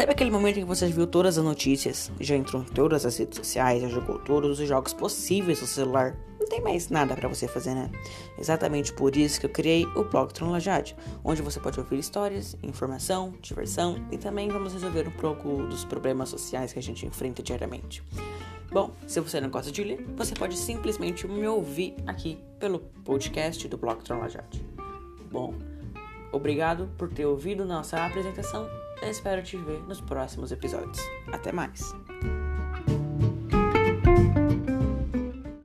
Sabe aquele momento em que você viu todas as notícias, já entrou em todas as redes sociais, já jogou todos os jogos possíveis no celular? Não tem mais nada para você fazer, né? Exatamente por isso que eu criei o blog Tronlajade, onde você pode ouvir histórias, informação, diversão e também vamos resolver um pouco dos problemas sociais que a gente enfrenta diariamente. Bom, se você não gosta de ler, você pode simplesmente me ouvir aqui pelo podcast do blog Tronlajade. Bom, obrigado por ter ouvido nossa apresentação eu espero te ver nos próximos episódios. Até mais!